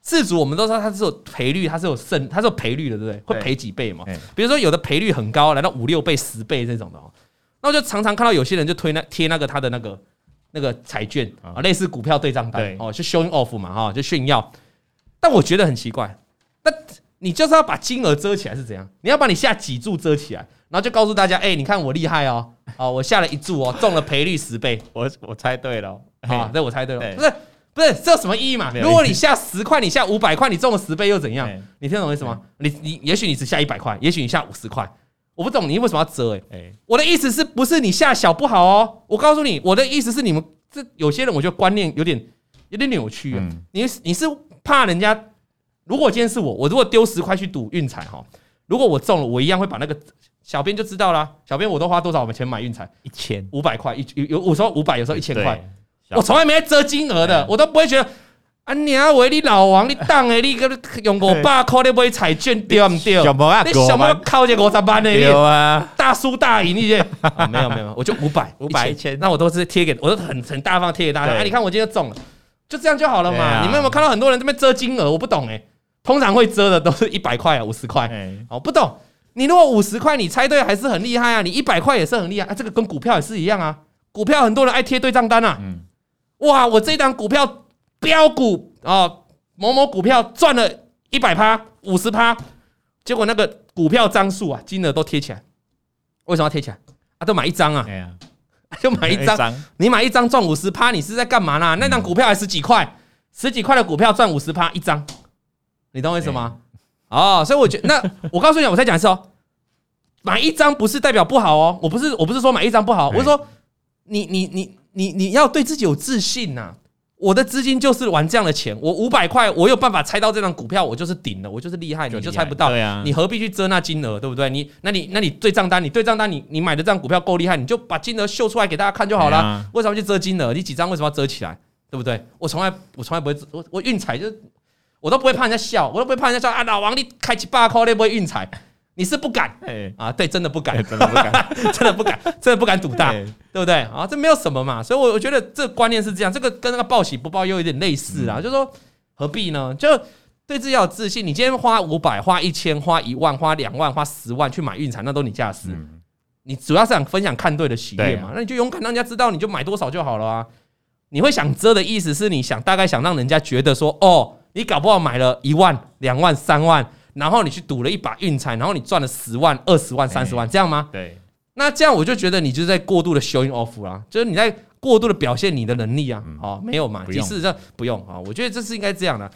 自主我们都知道它是有赔率，它是有胜，它是有赔率的，对不对？会赔几倍嘛？比如说有的赔率很高，来到五六倍、十倍这种的哦。那我就常常看到有些人就推那贴那个他的那个那个彩券啊，类似股票对账单哦，就 showing off 嘛哈，就炫耀。但我觉得很奇怪，那你就是要把金额遮起来是怎样？你要把你下几注遮起来，然后就告诉大家，哎，你看我厉害哦，哦，我下了一注哦，中了赔率十倍，我我猜对了，啊，这我猜对了，不是不是，这有什么意义嘛？如果你下十块，你下五百块，你中了十倍又怎样？你听懂我意思吗？你你也许你只下一百块，也许你下五十块。我不懂你为什么要遮哎、欸？我的意思是不是你下小不好哦？我告诉你，我的意思是你们这有些人，我觉得观念有点有点扭曲啊。你你是怕人家？如果今天是我，我如果丢十块去赌运彩哈，如果我中了，我一样会把那个小编就知道啦。小编我都花多少钱买运彩？一千五百块，一有有时候五百，有时候一千块。我从来没遮金额的，我都不会觉得。啊，你阿伟，你老王，你当诶，你个用五百块你买彩券对不对？你想要靠这五十万的？有啊，大输大赢那些。没有没有，我就五百 五百一千，那我都是贴给，我都很很大方贴给大家。哎，你看我今天中了，就这样就好了嘛。你们有没有看到很多人这边遮金额？我不懂诶，通常会遮的都是一百块啊，五十块。我不懂。你如果五十块你猜对还是很厉害啊，你一百块也是很厉害啊。这个跟股票也是一样啊，股票很多人爱贴对账单啊。哇，我这一档股票。标股啊，某某股票赚了一百趴、五十趴，结果那个股票张数啊，金额都贴起来。为什么要贴起来？啊，都买一张啊，就买一张。你买一张赚五十趴，你是在干嘛呢？那张股票还十几块，十几块的股票赚五十趴一张，你懂我意思吗？哦，所以我觉得，那 我告诉你，我再讲一次哦，买一张不是代表不好哦，我不是我不是说买一张不好，我是说你你你你你要对自己有自信呐。我的资金就是玩这样的钱，我五百块，我有办法猜到这张股票，我就是顶了，我就是厉害，你就猜不到。对啊，你何必去遮那金额，对不对？你那你那你对账单，你对账单，你你买的这张股票够厉害，你就把金额秀出来给大家看就好了。为什么去遮金额？你几张为什么要遮起来？对不对？我从来我从来不会，我我运彩就我都不会怕人家笑，我都不会怕人家笑啊！老王你开几百块你不会运彩？你是不敢，啊，对，真的不敢，真的不敢，真的不敢，真的不敢赌大，对不对？啊，这没有什么嘛，所以，我我觉得这个观念是这样，这个跟那个报喜不报忧有点类似啊，就是说何必呢？就对自己要有自信。你今天花五百、花一千、花一万、花两万、花十万去买运彩，那都你家的事。你主要是想分享看对的喜悦嘛，那你就勇敢让人家知道，你就买多少就好了啊。你会想遮的意思是你想大概想让人家觉得说，哦，你搞不好买了一万、两万、三万。然后你去赌了一把运彩，然后你赚了十万、二十万、三十万，这样吗？对。那这样我就觉得你就是在过度的 showing off 啦，就是你在过度的表现你的能力啊。哦，没有嘛？其实这不用啊。我觉得这是应该这样的。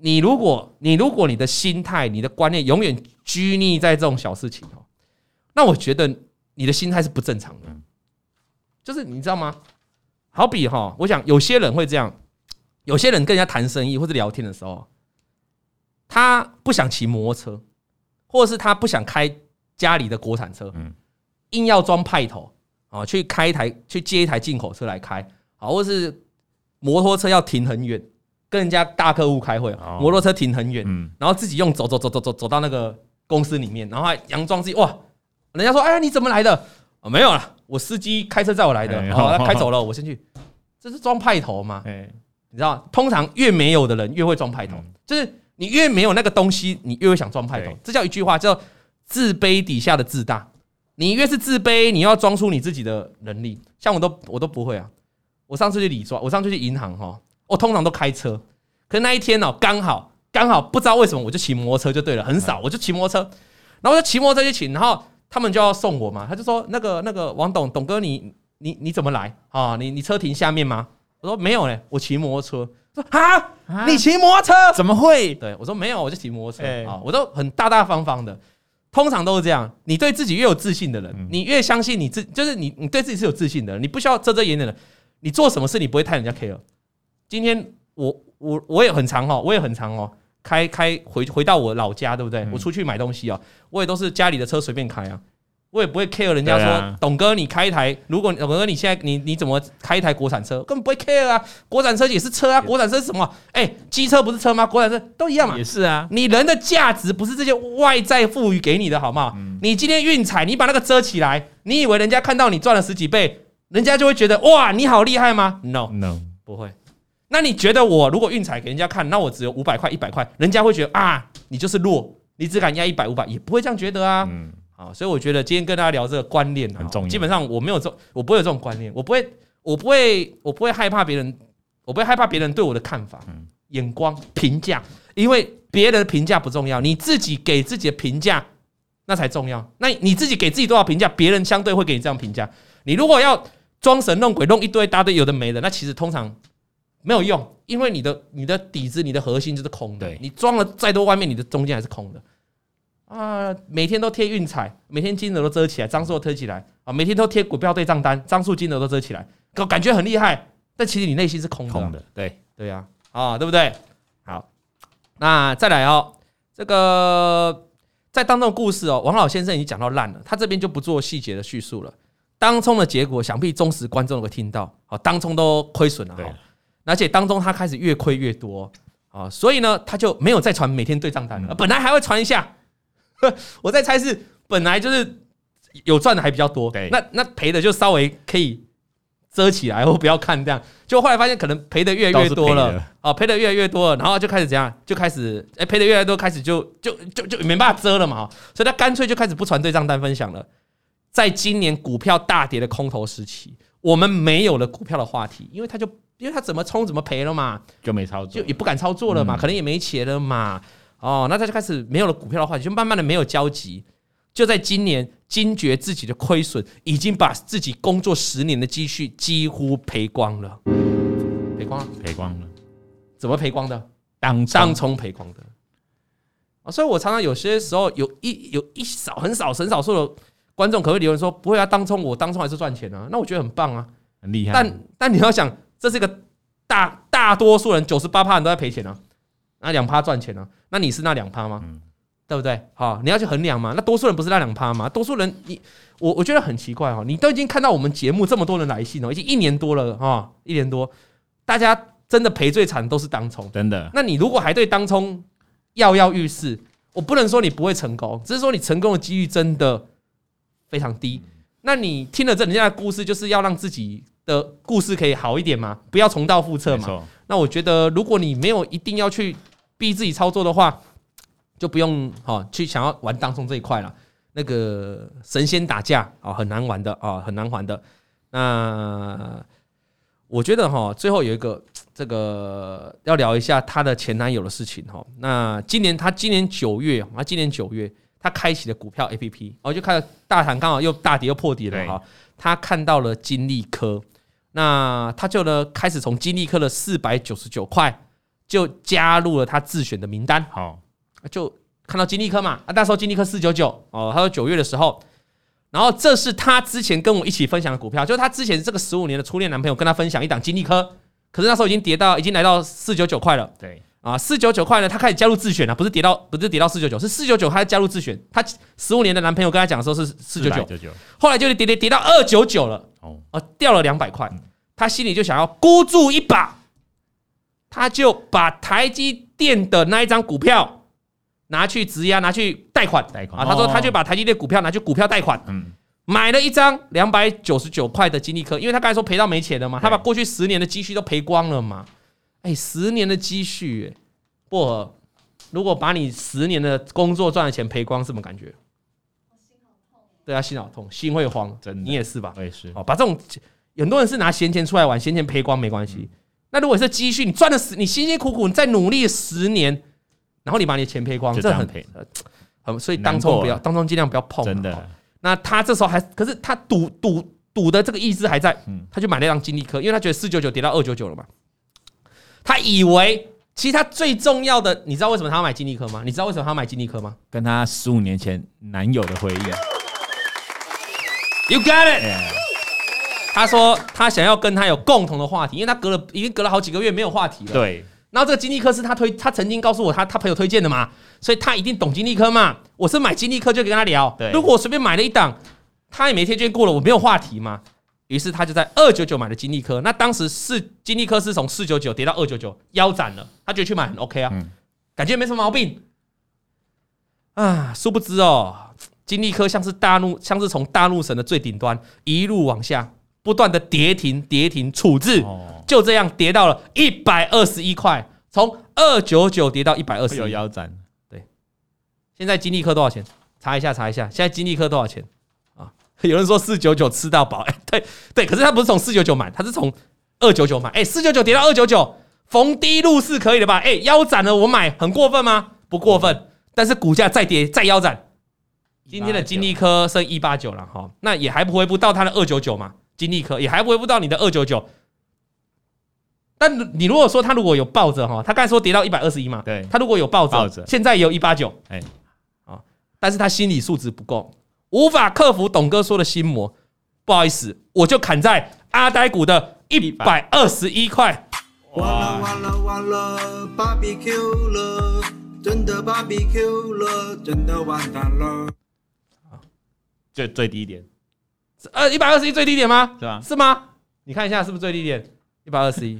你如果你如果你的心态、你的观念永远拘泥在这种小事情哦，那我觉得你的心态是不正常的。就是你知道吗？好比哈，我想有些人会这样，有些人跟人家谈生意或者聊天的时候。他不想骑摩托车，或者是他不想开家里的国产车，硬要装派头啊，去开一台去接一台进口车来开，啊，或者是摩托车要停很远，跟人家大客户开会，摩托车停很远，然后自己用走走走走走走到那个公司里面，然后还佯装自己哇，人家说哎呀你怎么来的？啊没有了，我司机开车载我来的，好他开走了，我先去，这是装派头嘛？你知道，通常越没有的人越会装派头，就是。你越没有那个东西，你越会想装派头。这叫一句话，叫自卑底下的自大。你越是自卑，你要装出你自己的能力。像我都我都不会啊。我上次去理专，我上次去银行哈，我通常都开车。可是那一天哦，刚好刚好不知道为什么，我就骑摩托车就对了，很少我就骑摩托车。然后我就骑摩托车去骑，然后他们就要送我嘛。他就说：“那个那个王董董哥你，你你你怎么来啊？你你车停下面吗？”我说：“没有嘞，我骑摩托车。”说啊，你骑摩托车怎么会？对我说没有，我就骑摩托车啊，我都很大大方方的。通常都是这样，你对自己越有自信的人，你越相信你自，就是你你对自己是有自信的人，你不需要遮遮掩掩的。你做什么事，你不会太人家 care。今天我我我也很长哦，我也很长哦，开开回回到我老家，对不对？我出去买东西哦，我也都是家里的车随便开啊。我也不会 care 人家说，董哥你开一台，如果董哥你现在你你怎么开一台国产车，根本不会 care 啊。国产车也是车啊，国产车是什么？哎，机车不是车吗？国产车都一样嘛。也是啊，你人的价值不是这些外在赋予给你的，好不好？你今天运彩，你把那个遮起来，你以为人家看到你赚了十几倍，人家就会觉得哇，你好厉害吗？No No，不会。那你觉得我如果运彩给人家看，那我只有五百块、一百块，人家会觉得啊，你就是弱，你只敢压一百、五百，也不会这样觉得啊。嗯，好，所以我觉得今天跟大家聊这个观念很重要。基本上我没有这，我不会有这种观念，我不会，我不会，我不会害怕别人，我不会害怕别人对我的看法、眼光、评价，因为别人的评价不重要，你自己给自己的评价那才重要。那你自己给自己多少评价，别人相对会给你这样评价。你如果要装神弄鬼，弄一堆大堆有的没的，那其实通常没有用，因为你的你的底子、你的核心就是空的。你装了再多，外面你的中间还是空的啊！每天都贴运彩，每天金额都遮起来，张数都推起来啊！每天都贴股票对账单，张数金额都遮起来，感觉很厉害，但其实你内心是空的。空的，对对呀，啊，对不对？好，那再来哦，这个在当中的故事哦，王老先生已经讲到烂了，他这边就不做细节的叙述了。当冲的结果，想必忠实观众都会听到。好，当冲都亏损了，而且当中他开始越亏越多啊，所以呢，他就没有再传每天对账单了。本来还会传一下，我在猜是本来就是有赚的还比较多，那那赔的就稍微可以遮起来，或不要看这样。就后来发现可能赔的越来越多了，啊，赔的越来越多了，然后就开始怎样，就开始哎赔的越来越多，开始就就就就没办法遮了嘛，所以他干脆就开始不传对账单分享了。在今年股票大跌的空头时期，我们没有了股票的话题，因为他就因为他怎么冲怎么赔了嘛，就没操作，就也不敢操作了嘛，可能也没钱了嘛。哦，那他就开始没有了股票的话题，就慢慢的没有交集。就在今年惊觉自己的亏损，已经把自己工作十年的积蓄几乎赔光了，赔光了，赔光了，怎么赔光的？当当冲赔光的。啊，所以我常常有些时候有一有一少很少很少数的。观众可能会留言说：“不会啊，当冲我当冲还是赚钱啊。”那我觉得很棒啊，很厉害。但但你要想，这是一个大大多数人九十八趴人都在赔钱啊，那两趴赚钱啊，那你是那两趴吗？嗯、对不对？好，你要去衡量嘛。那多数人不是那两趴吗？多数人，你我我觉得很奇怪哦，你都已经看到我们节目这么多人来信了，已经一年多了哈，一年多，大家真的赔最惨都是当冲，真的。那你如果还对当冲跃跃欲试，我不能说你不会成功，只是说你成功的几率真的。非常低，那你听了这人家的故事，就是要让自己的故事可以好一点嘛，不要重蹈覆辙嘛。那我觉得，如果你没有一定要去逼自己操作的话，就不用哈去想要玩当中这一块了。那个神仙打架啊，很难玩的啊，很难玩的。那我觉得哈，最后有一个这个要聊一下她的前男友的事情哈。那今年她今年九月啊，今年九月。她开启了股票 APP，然后就看到大盘刚好又大跌又破底了哈。他看到了金利科，那她就呢开始从金利科的四百九十九块就加入了他自选的名单。好，就看到金利科嘛，啊，那时候金利科四九九哦，他说九月的时候，然后这是他之前跟我一起分享的股票，就是他之前这个十五年的初恋男朋友跟他分享一档金利科，可是那时候已经跌到已经来到四九九块了。对。啊，四九九块呢，他开始加入自选了，不是跌到，不是跌到四九九，是四九九，他加入自选。他十五年的男朋友跟他讲的时候是四九九，后来就跌跌跌到二九九了，哦，掉了两百块，他心里就想要孤注一把，他就把台积电的那一张股票拿去质押，拿去贷款，贷款啊，他说他就把台积电股票拿去股票贷款，嗯，买了一张两百九十九块的金利科，因为他刚才说赔到没钱了嘛，他把过去十年的积蓄都赔光了嘛。哎、欸，十年的积蓄、欸，薄荷，如果把你十年的工作赚的钱赔光，什么感觉？心好痛。对啊，心好痛，心会慌，真的。你也是吧？我也是。哦，把这种很多人是拿闲钱出来玩，闲钱赔光没关系。嗯、那如果是积蓄，你赚了十，你辛辛苦苦你再努力十年，然后你把你的钱赔光，这很赔，很所以当冲不要，当中尽量不要碰。真的。那他这时候还，可是他赌赌赌的这个意思还在，嗯，他就买了一张金利科，因为他觉得四九九跌到二九九了嘛。他以为，其实他最重要的，你知道为什么他要买金利科吗？你知道为什么他要买金利科吗？跟他十五年前男友的回忆。You got it。他说他想要跟他有共同的话题，因为他隔了已经隔了好几个月没有话题了。对。然后这个金利科是他推，他曾经告诉我他他朋友推荐的嘛，所以他一定懂金利科嘛。我是买金利科就跟他聊。对。如果我随便买了一档，他也没推荐过了，我没有话题嘛。于是他就在二九九买了金利科，那当时是金利科是从四九九跌到二九九，腰斩了。他觉得去买很 OK 啊，感觉没什么毛病啊。殊不知哦，金利科像是大陆，像是从大陆神的最顶端一路往下，不断的跌停、跌停、处置，就这样跌到了一百二十一块，从二九九跌到一百二十，有腰斩。对，现在金立科多少钱？查一下，查一下，现在金立科多少钱？啊，有人说四九九吃到饱，哎，对对，可是他不是从四九九买，他是从二九九买，哎，四九九跌到二九九，逢低入市可以的吧？哎，腰斩了我买，很过分吗？不过分，但是股价再跌再腰斩，今天的金立科剩一八九了哈，那也还不回不到他的二九九嘛，金立科也还不回不到你的二九九。但你如果说他如果有抱着哈，他刚才说跌到一百二十一嘛，对，他如果有抱着，现在也有一八九，哎。但是他心理素质不够，无法克服董哥说的心魔。不好意思，我就砍在阿呆股的一百二十一块。完了完了完了，BBQ 了，真的 BBQ 了，真的完蛋了。最最低点，呃，一百二十一最低点吗？是吧？是吗？你看一下是不是最低点？一百二十一，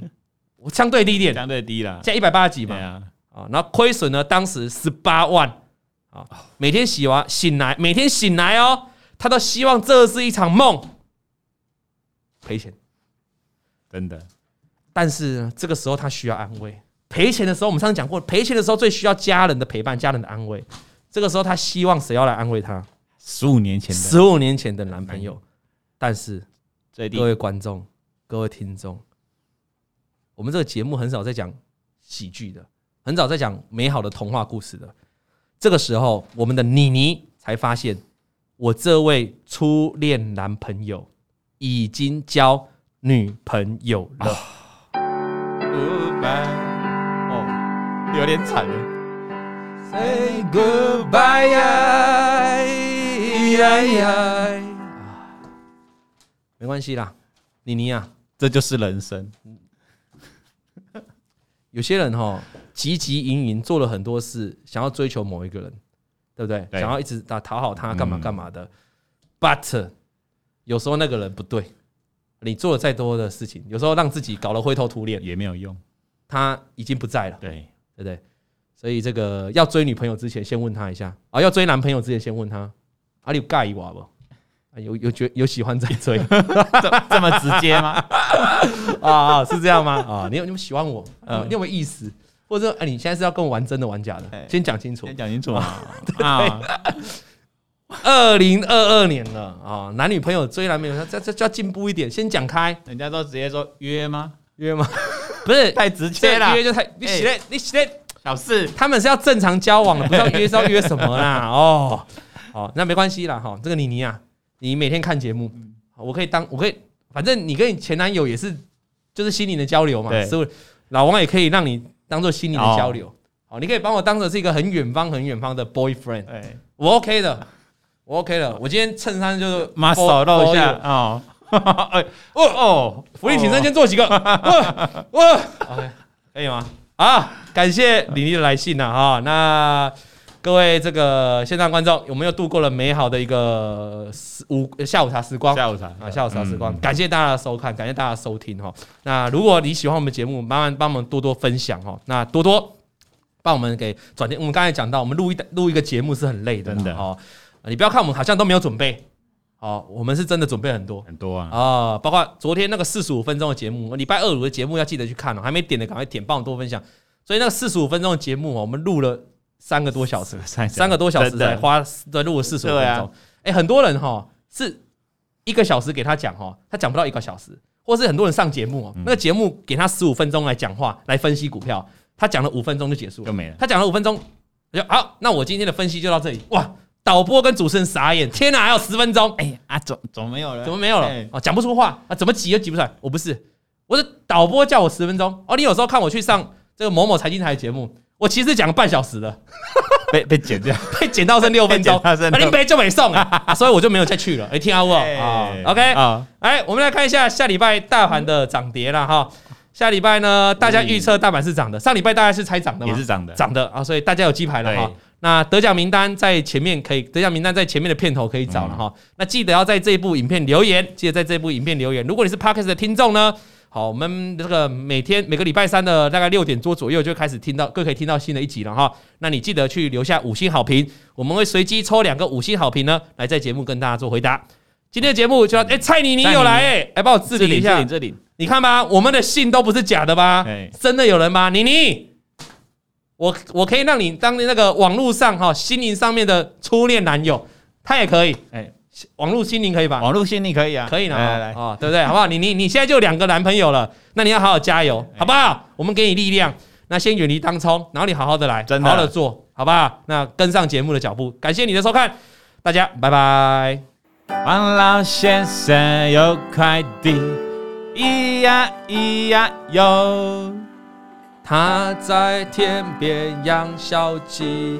我相对低点，相对低了，现在一百八十几嘛。啊，啊，然后亏损呢，当时十八万。啊，每天洗完醒来，每天醒来哦，他都希望这是一场梦，赔钱，真的。但是呢，这个时候他需要安慰。赔钱的时候，我们上次讲过，赔钱的时候最需要家人的陪伴，家人的安慰。这个时候他希望谁要来安慰他？十五年前的，十五年前的男朋友。但是，各位观众、各位听众，我们这个节目很少在讲喜剧的，很少在讲美好的童话故事的。这个时候，我们的妮妮才发现，我这位初恋男朋友已经交女朋友了。Goodbye，哦，有点惨了。Say goodbye，呀呀，没关系啦，妮妮啊，这就是人生。有些人哈。汲汲营营做了很多事，想要追求某一个人，对不对？对，想要一直打讨好他，干嘛干嘛的。嗯、But 有时候那个人不对，你做了再多的事情，有时候让自己搞得灰头土脸也没有用。他已经不在了，对对不对？所以这个要追女朋友之前，先问他一下啊；要追男朋友之前，先问他啊，你有介意我不？有有觉有喜欢再追，这么直接吗？啊啊，是这样吗？啊，你有你有喜欢我？嗯，你有没有意思？或者说，哎，你现在是要跟我玩真的玩假的？先讲清楚，先讲清楚啊！二零二二年了啊，男女朋友追男朋友，这这就要进步一点，先讲开。人家都直接说约吗？约吗？不是太直接了，约就太你写你写小事。他们是要正常交往的，不知道约是要约什么啦？哦，好，那没关系啦。哈，这个妮妮啊，你每天看节目，我可以当我可以，反正你跟你前男友也是，就是心灵的交流嘛。是？老王也可以让你。当做心灵的交流，好，你可以帮我当做是一个很远方、很远方的 boyfriend，我 OK 的，我 OK 的。我今天衬衫就是马手露一下啊，哦 哦，福利挺身先做几个，哇哇，OK，可以吗？啊，感谢妮妮的来信呐，哈，那。各位这个线上观众，有没有度过了美好的一个午下午茶时光？下午茶啊，下午茶时光，感谢大家的收看，感谢大家的收听哈。那如果你喜欢我们节目，麻烦帮我们多多分享哈。那多多帮我们给转电。我们刚才讲到，我们录一录一个节目是很累的，真的哈。你不要看我们好像都没有准备，哦，我们是真的准备很多很多啊啊，包括昨天那个四十五分钟的节目，礼拜二五的节目要记得去看哦。还没点的赶快点，帮我多分享。所以那个四十五分钟的节目，我们录了。三个多小时，三个多小时才花的录了四十五分钟。哎，很多人哈是一个小时给他讲哈，他讲不到一个小时，或是很多人上节目，那个节目给他十五分钟来讲话来分析股票，他讲了五分钟就结束了，就没了。他讲了五分钟，好，那我今天的分析就到这里。哇，导播跟主持人傻眼，天哪，还有十分钟？哎啊，怎怎么没有了？怎么没有了？哦，讲不出话啊，怎么挤都挤不出来。我不是，我是导播叫我十分钟。哦，你有时候看我去上这个某某财经台的节目。我其实讲了半小时了，被被剪掉，被剪到剩六分钟，那林杯就没送啊，所以我就没有再去了。哎，听好不？啊，OK 啊，哎，我们来看一下下礼拜大盘的涨跌了哈。下礼拜呢，大家预测大盘是涨的，上礼拜大家是猜涨的吗？也是涨的，涨的啊，所以大家有鸡排了哈。那得奖名单在前面可以，得奖名单在前面的片头可以找了哈。那记得要在这一部影片留言，记得在这部影片留言。如果你是 Podcast 的听众呢？好，我们这个每天每个礼拜三的大概六点多左右就开始听到，各可以听到新的一集了哈。那你记得去留下五星好评，我们会随机抽两个五星好评呢，来在节目跟大家做回答。今天的节目就要，哎，蔡妮妮有来哎，来帮我置顶一下，置顶，你看吧，我们的信都不是假的吧？真的有人吗？妮妮，我我可以让你当那个网络上哈心灵上面的初恋男友，他也可以。哎，网络心灵可以吧？网络心灵可以啊，可以呢。来来啊，对不对？好不好？你你你现在就两个男朋友了，那你要好好加油，好不好？我们给你力量。那先远离当冲，然后你好好的来，真的好好的做，好不好？那跟上节目的脚步，感谢你的收看，大家拜拜。王老先生有快递，咿呀咿呀哟，他在天边养小鸡，